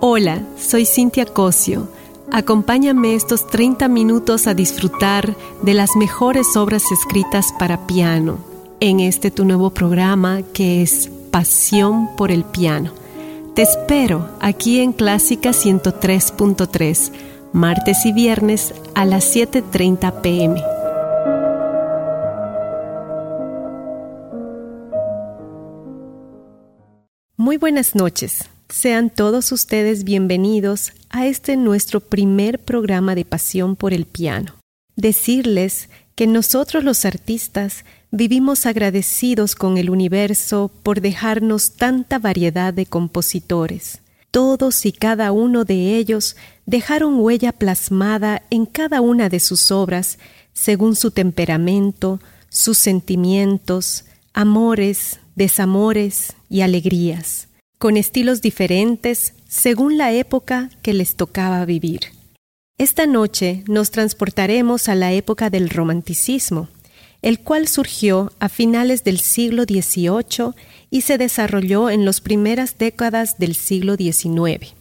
Hola, soy Cintia Cosio. Acompáñame estos 30 minutos a disfrutar de las mejores obras escritas para piano en este tu nuevo programa que es Pasión por el Piano. Te espero aquí en Clásica 103.3, martes y viernes a las 7.30 pm. Muy buenas noches. Sean todos ustedes bienvenidos a este nuestro primer programa de Pasión por el Piano. Decirles que nosotros los artistas vivimos agradecidos con el universo por dejarnos tanta variedad de compositores. Todos y cada uno de ellos dejaron huella plasmada en cada una de sus obras según su temperamento, sus sentimientos, amores, desamores y alegrías con estilos diferentes según la época que les tocaba vivir. Esta noche nos transportaremos a la época del romanticismo, el cual surgió a finales del siglo XVIII y se desarrolló en las primeras décadas del siglo XIX.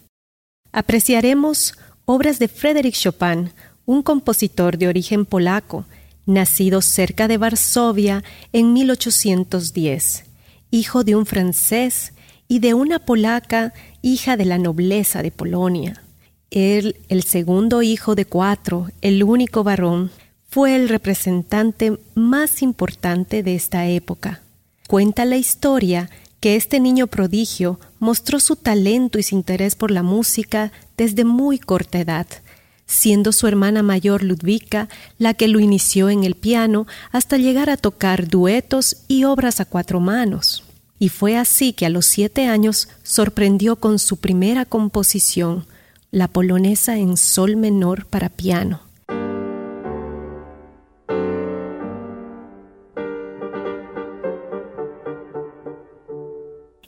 Apreciaremos obras de Frédéric Chopin, un compositor de origen polaco, nacido cerca de Varsovia en 1810, hijo de un francés y de una polaca hija de la nobleza de Polonia. Él, el segundo hijo de cuatro, el único varón, fue el representante más importante de esta época. Cuenta la historia que este niño prodigio mostró su talento y su interés por la música desde muy corta edad, siendo su hermana mayor Ludwika la que lo inició en el piano hasta llegar a tocar duetos y obras a cuatro manos. Y fue así que a los siete años sorprendió con su primera composición, la polonesa en sol menor para piano.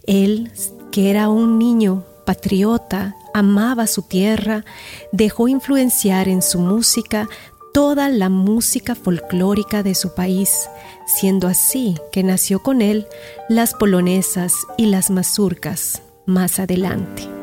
Él, que era un niño patriota, amaba su tierra, dejó influenciar en su música toda la música folclórica de su país, siendo así que nació con él las polonesas y las mazurcas más adelante.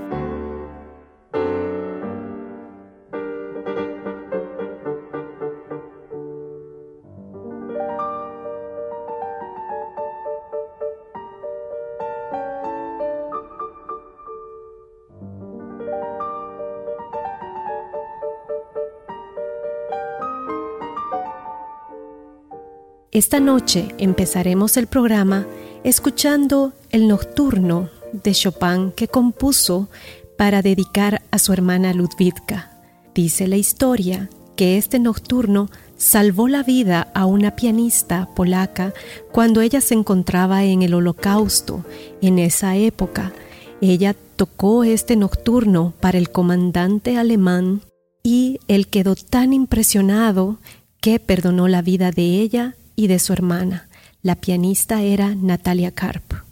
Esta noche empezaremos el programa escuchando el nocturno de Chopin que compuso para dedicar a su hermana Ludwika. Dice la historia que este nocturno salvó la vida a una pianista polaca cuando ella se encontraba en el holocausto. En esa época, ella tocó este nocturno para el comandante alemán y él quedó tan impresionado que perdonó la vida de ella y de su hermana. La pianista era Natalia Karp.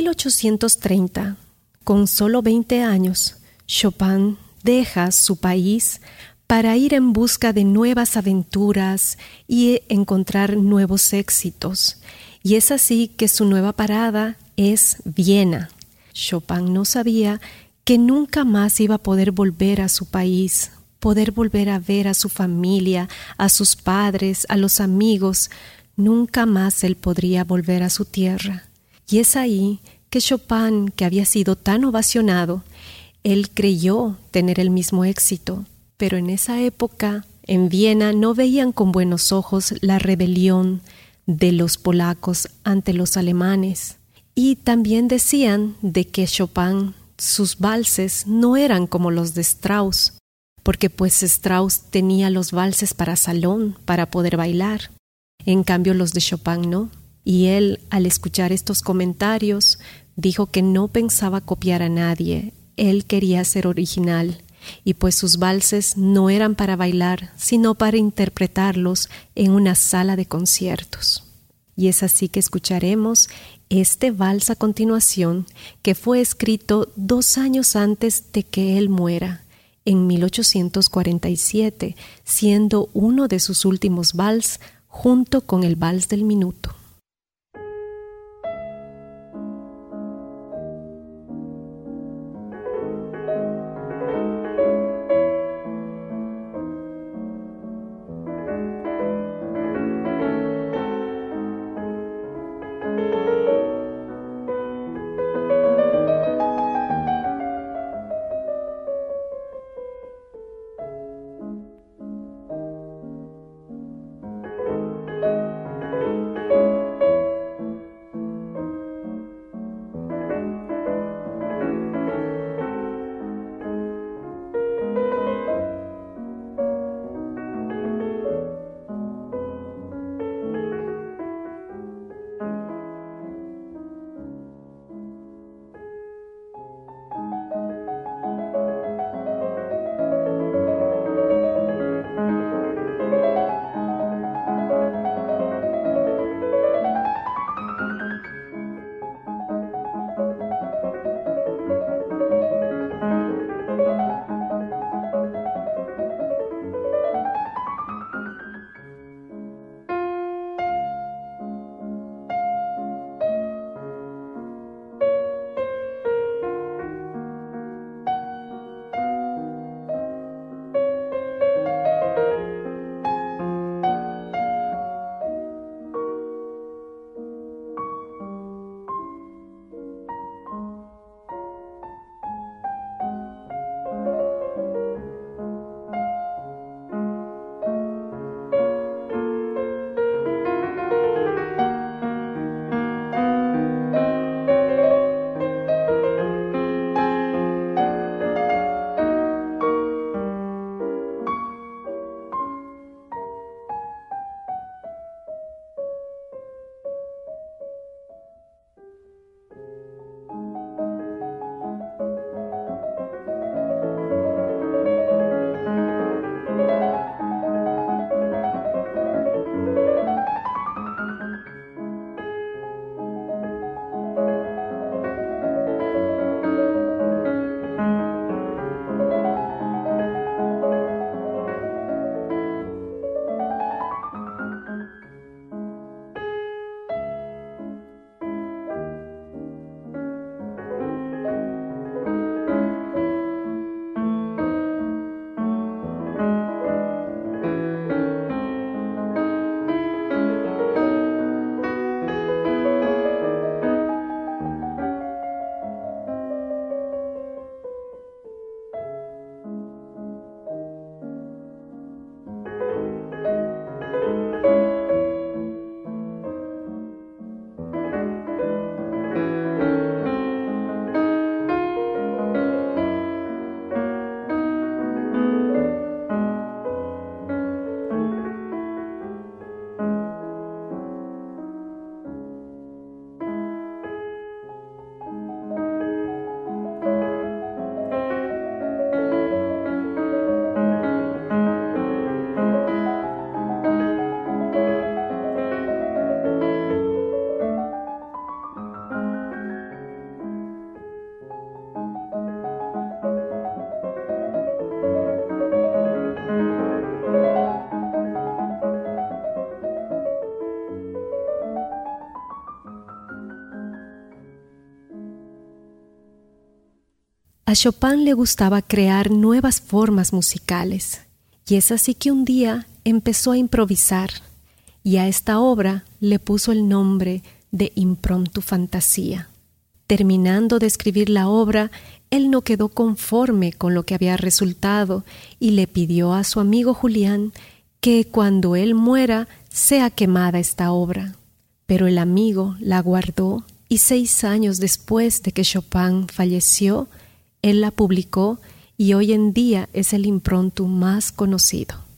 1830, con solo 20 años, Chopin deja su país para ir en busca de nuevas aventuras y encontrar nuevos éxitos. Y es así que su nueva parada es Viena. Chopin no sabía que nunca más iba a poder volver a su país, poder volver a ver a su familia, a sus padres, a los amigos. Nunca más él podría volver a su tierra. Y es ahí que Chopin, que había sido tan ovacionado, él creyó tener el mismo éxito, pero en esa época en Viena no veían con buenos ojos la rebelión de los polacos ante los alemanes. Y también decían de que Chopin, sus valses no eran como los de Strauss, porque pues Strauss tenía los valses para salón, para poder bailar. En cambio los de Chopin no. Y él, al escuchar estos comentarios, dijo que no pensaba copiar a nadie, él quería ser original, y pues sus valses no eran para bailar, sino para interpretarlos en una sala de conciertos. Y es así que escucharemos este vals a continuación, que fue escrito dos años antes de que él muera, en 1847, siendo uno de sus últimos vals junto con el vals del minuto. A Chopin le gustaba crear nuevas formas musicales, y es así que un día empezó a improvisar, y a esta obra le puso el nombre de Impromptu Fantasía. Terminando de escribir la obra, él no quedó conforme con lo que había resultado y le pidió a su amigo Julián que cuando él muera sea quemada esta obra. Pero el amigo la guardó y seis años después de que Chopin falleció, él la publicó y hoy en día es el impronto más conocido.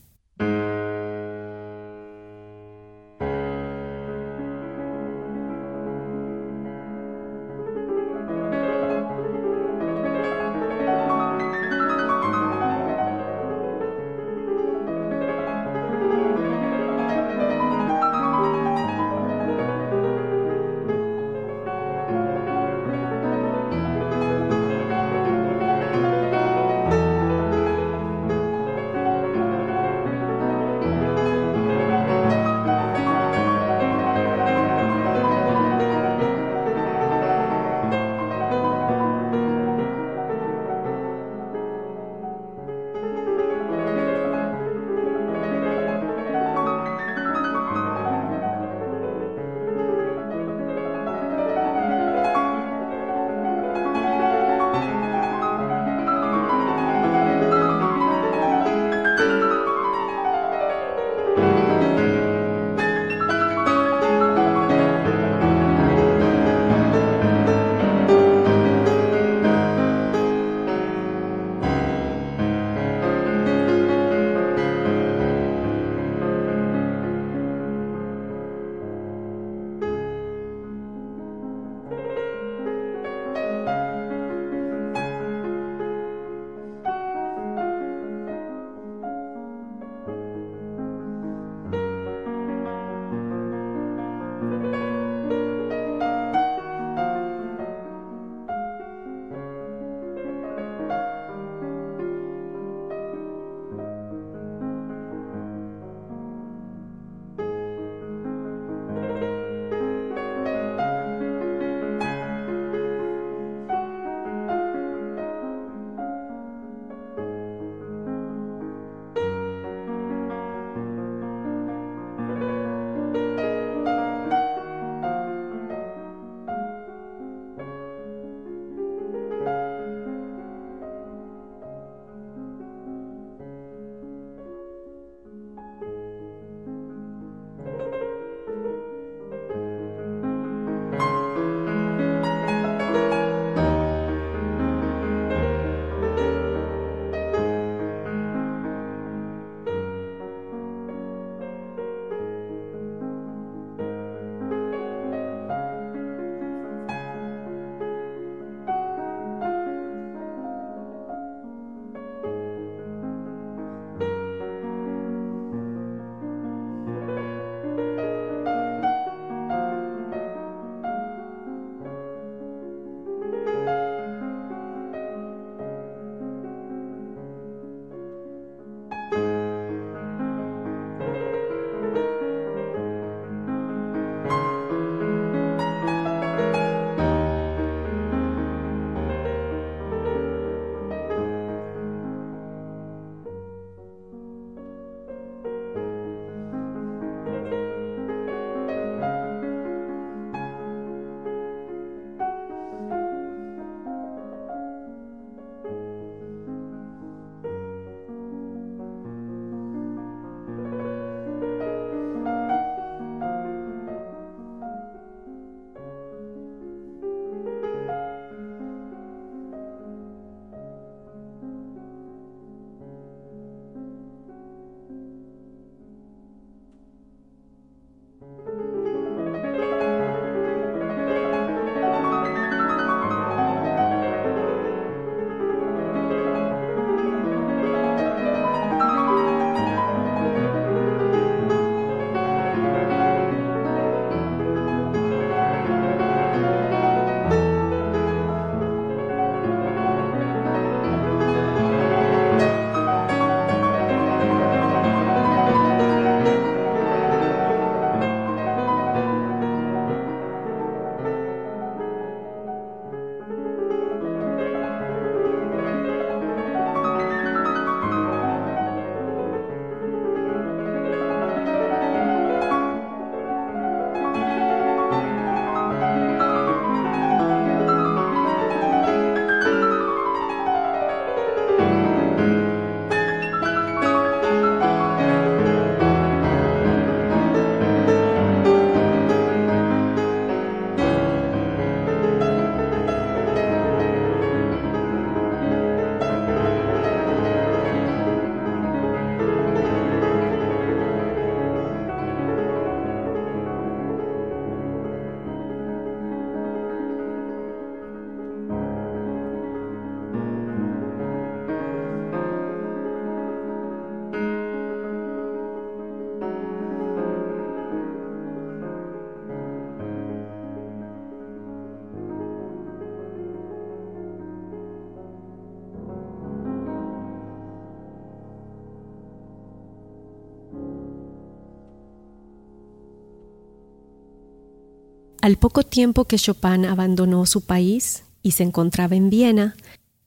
Al poco tiempo que Chopin abandonó su país y se encontraba en Viena,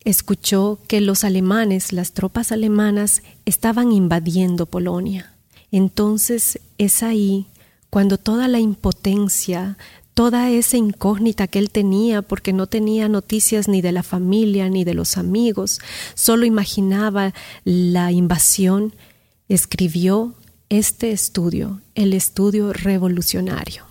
escuchó que los alemanes, las tropas alemanas, estaban invadiendo Polonia. Entonces es ahí cuando toda la impotencia, toda esa incógnita que él tenía, porque no tenía noticias ni de la familia ni de los amigos, solo imaginaba la invasión, escribió este estudio, el estudio revolucionario.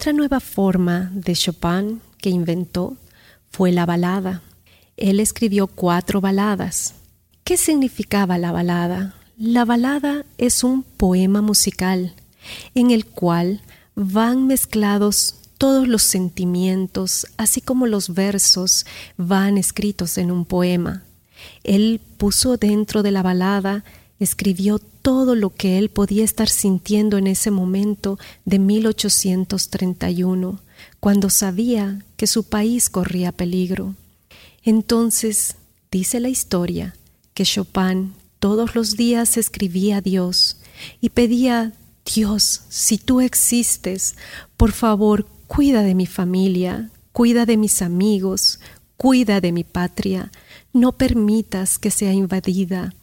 Otra nueva forma de Chopin que inventó fue la balada. Él escribió cuatro baladas. ¿Qué significaba la balada? La balada es un poema musical en el cual van mezclados todos los sentimientos, así como los versos van escritos en un poema. Él puso dentro de la balada escribió todo lo que él podía estar sintiendo en ese momento de 1831, cuando sabía que su país corría peligro. Entonces, dice la historia, que Chopin todos los días escribía a Dios y pedía, Dios, si tú existes, por favor, cuida de mi familia, cuida de mis amigos, cuida de mi patria, no permitas que sea invadida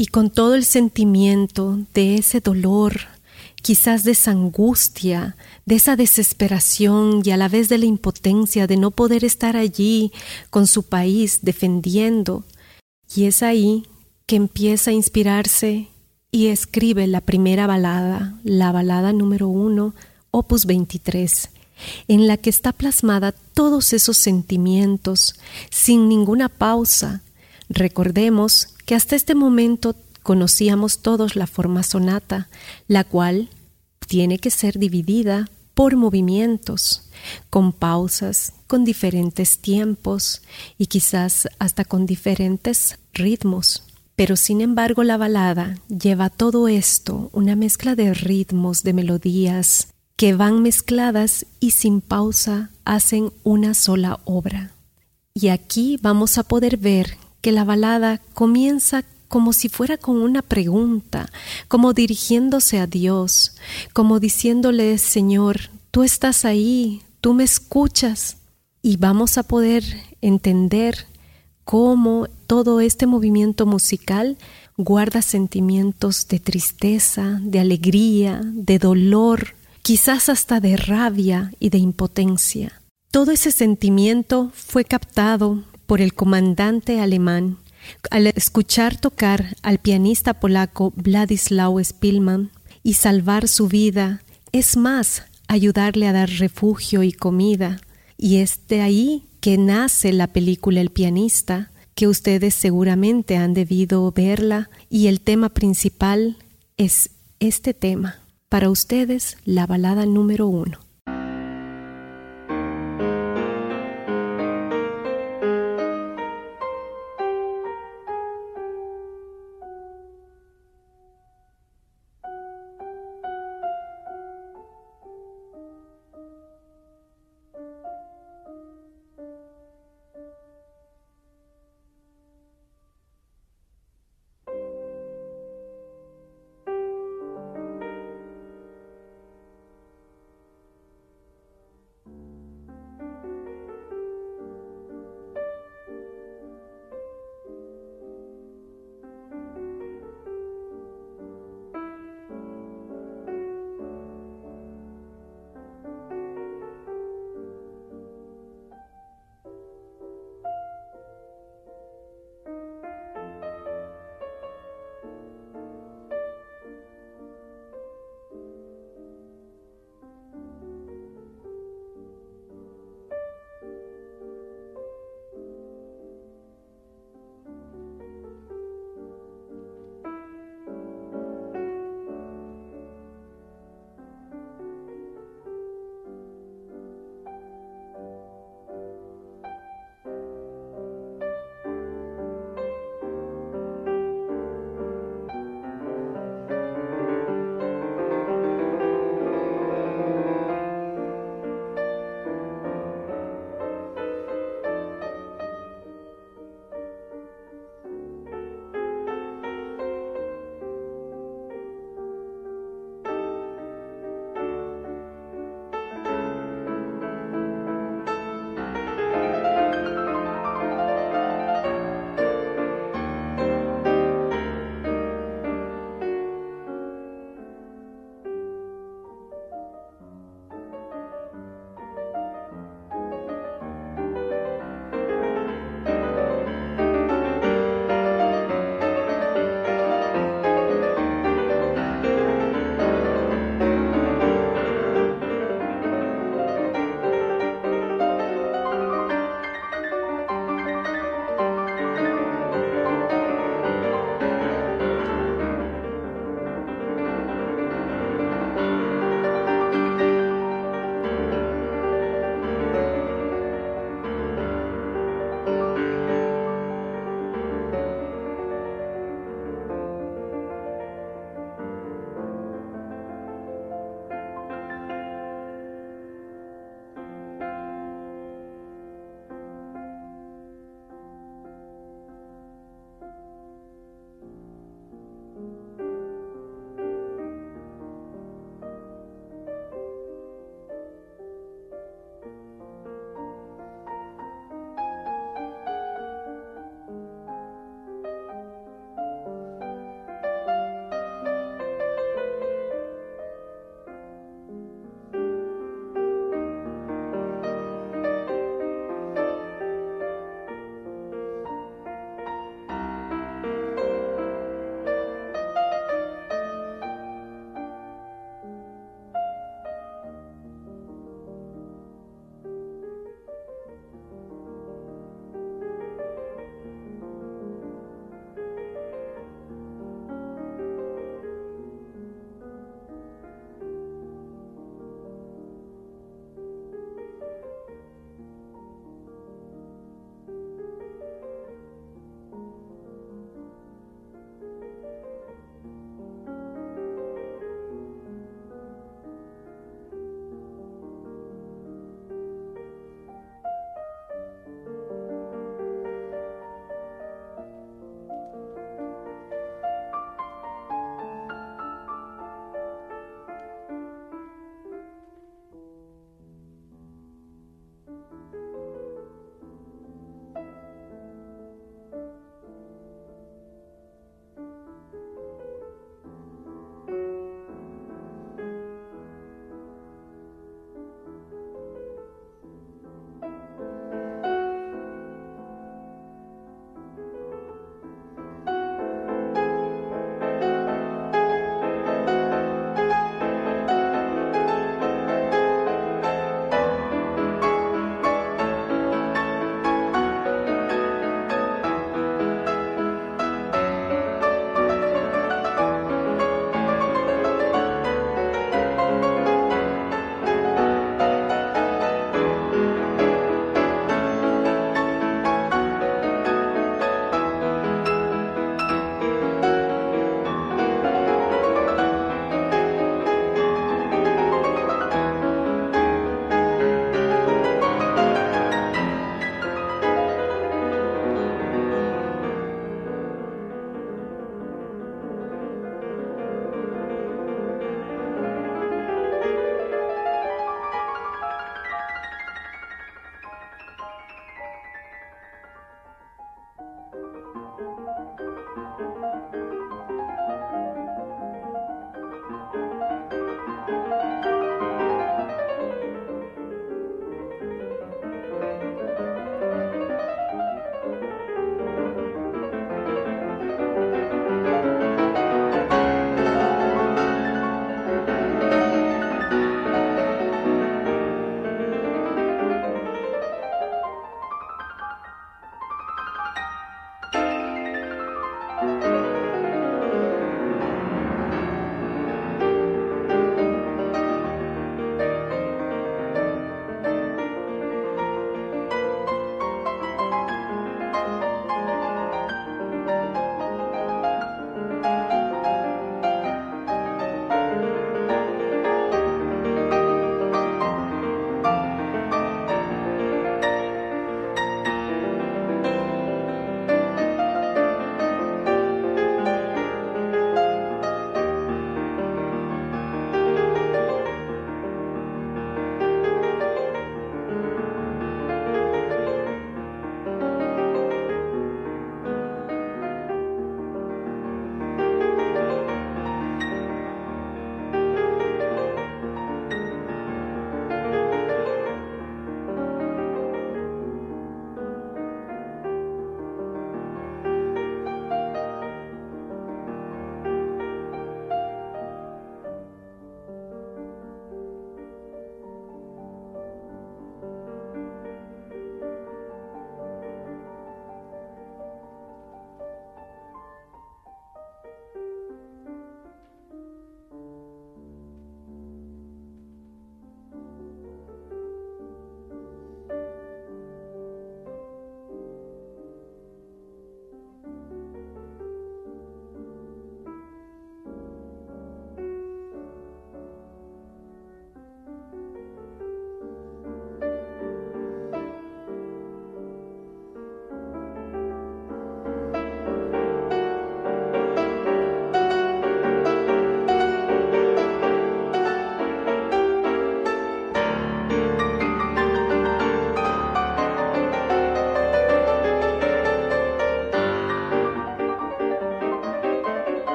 y con todo el sentimiento de ese dolor, quizás de esa angustia, de esa desesperación y a la vez de la impotencia de no poder estar allí con su país defendiendo. Y es ahí que empieza a inspirarse y escribe la primera balada, la balada número uno, opus 23, en la que está plasmada todos esos sentimientos sin ninguna pausa. Recordemos que hasta este momento conocíamos todos la forma sonata, la cual tiene que ser dividida por movimientos, con pausas, con diferentes tiempos y quizás hasta con diferentes ritmos. Pero sin embargo la balada lleva todo esto, una mezcla de ritmos, de melodías, que van mezcladas y sin pausa hacen una sola obra. Y aquí vamos a poder ver que la balada comienza como si fuera con una pregunta, como dirigiéndose a Dios, como diciéndole, Señor, tú estás ahí, tú me escuchas. Y vamos a poder entender cómo todo este movimiento musical guarda sentimientos de tristeza, de alegría, de dolor, quizás hasta de rabia y de impotencia. Todo ese sentimiento fue captado por el comandante alemán al escuchar tocar al pianista polaco Władysław Spilman y salvar su vida, es más, ayudarle a dar refugio y comida. Y es de ahí que nace la película El pianista, que ustedes seguramente han debido verla, y el tema principal es este tema. Para ustedes, la balada número uno.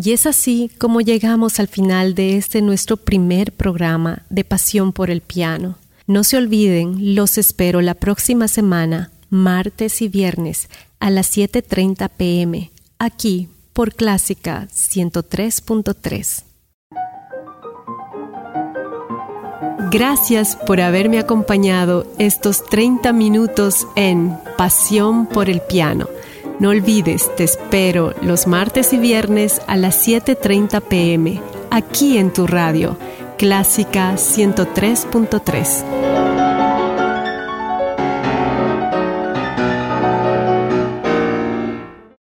Y es así como llegamos al final de este nuestro primer programa de Pasión por el Piano. No se olviden, los espero la próxima semana, martes y viernes, a las 7.30 pm, aquí por Clásica 103.3. Gracias por haberme acompañado estos 30 minutos en Pasión por el Piano. No olvides, te espero los martes y viernes a las 7.30 pm, aquí en tu radio, Clásica 103.3.